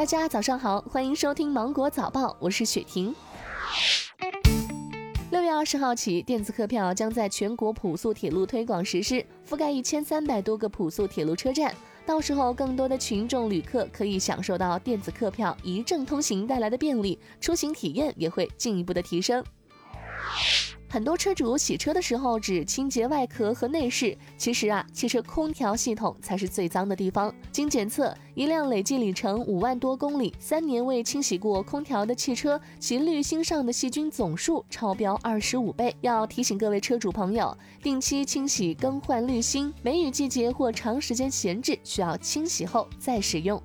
大家早上好，欢迎收听《芒果早报》，我是雪婷。六月二十号起，电子客票将在全国普速铁路推广实施，覆盖一千三百多个普速铁路车站。到时候，更多的群众旅客可以享受到电子客票一证通行带来的便利，出行体验也会进一步的提升。很多车主洗车的时候只清洁外壳和内饰，其实啊，汽车空调系统才是最脏的地方。经检测，一辆累计里程五万多公里、三年未清洗过空调的汽车，其滤芯上的细菌总数超标二十五倍。要提醒各位车主朋友，定期清洗更换滤芯，梅雨季节或长时间闲置，需要清洗后再使用。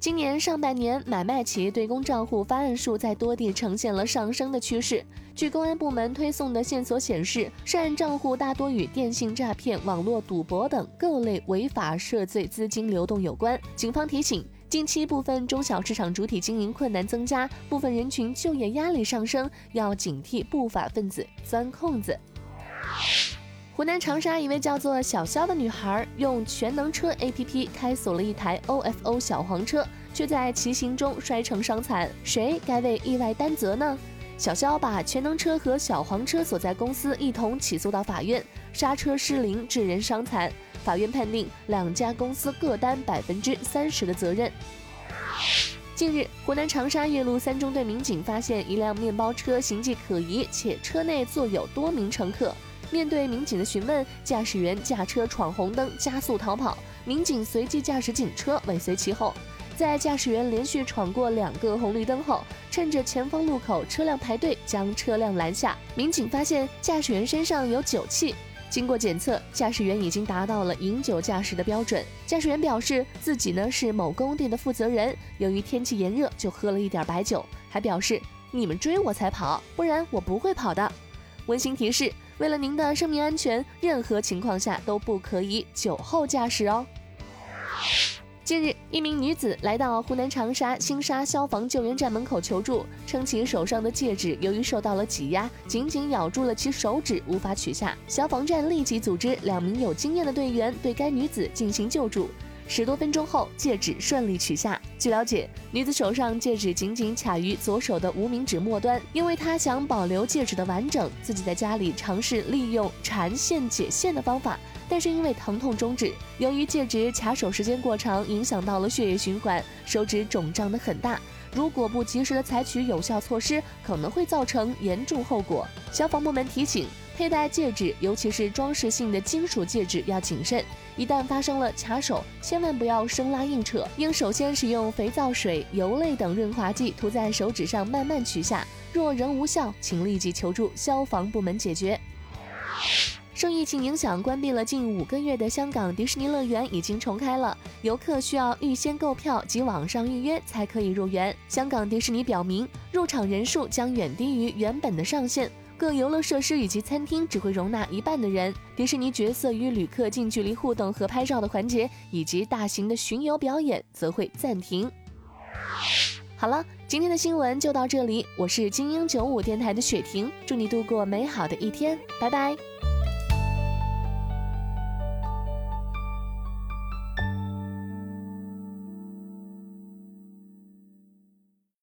今年上半年，买卖企业对公账户发案数在多地呈现了上升的趋势。据公安部门推送的线索显示，涉案账户大多与电信诈骗、网络赌博等各类违法涉罪资金流动有关。警方提醒，近期部分中小市场主体经营困难增加，部分人群就业压力上升，要警惕不法分子钻空子。湖南长沙一位叫做小肖的女孩，用全能车 APP 开锁了一台 OFO 小黄车，却在骑行中摔成伤残，谁该为意外担责呢？小肖把全能车和小黄车所在公司一同起诉到法院，刹车失灵致人伤残，法院判定两家公司各担百分之三十的责任。近日，湖南长沙岳麓三中队民警发现一辆面包车形迹可疑，且车内坐有多名乘客。面对民警的询问，驾驶员驾车闯红灯，加速逃跑。民警随即驾驶警车尾随其后，在驾驶员连续闯过两个红绿灯后，趁着前方路口车辆排队，将车辆拦下。民警发现驾驶员身上有酒气，经过检测，驾驶员已经达到了饮酒驾驶的标准。驾驶员表示自己呢是某工地的负责人，由于天气炎热，就喝了一点白酒，还表示你们追我才跑，不然我不会跑的。温馨提示。为了您的生命安全，任何情况下都不可以酒后驾驶哦。近日，一名女子来到湖南长沙星沙消防救援站门口求助，称其手上的戒指由于受到了挤压，紧紧咬住了其手指，无法取下。消防站立即组织两名有经验的队员对该女子进行救助。十多分钟后，戒指顺利取下。据了解，女子手上戒指紧紧卡于左手的无名指末端，因为她想保留戒指的完整，自己在家里尝试利用缠线解线的方法，但是因为疼痛终止。由于戒指卡手时间过长，影响到了血液循环，手指肿胀的很大。如果不及时的采取有效措施，可能会造成严重后果。消防部门提醒。佩戴戒指，尤其是装饰性的金属戒指，要谨慎。一旦发生了卡手，千万不要生拉硬扯，应首先使用肥皂水、油类等润滑剂涂在手指上，慢慢取下。若仍无效，请立即求助消防部门解决。受疫情影响，关闭了近五个月的香港迪士尼乐园已经重开了，游客需要预先购票及网上预约才可以入园。香港迪士尼表明，入场人数将远低于原本的上限。各游乐设施以及餐厅只会容纳一半的人，迪士尼角色与旅客近距离互动和拍照的环节，以及大型的巡游表演则会暂停。好了，今天的新闻就到这里，我是精英九五电台的雪婷，祝你度过美好的一天，拜拜。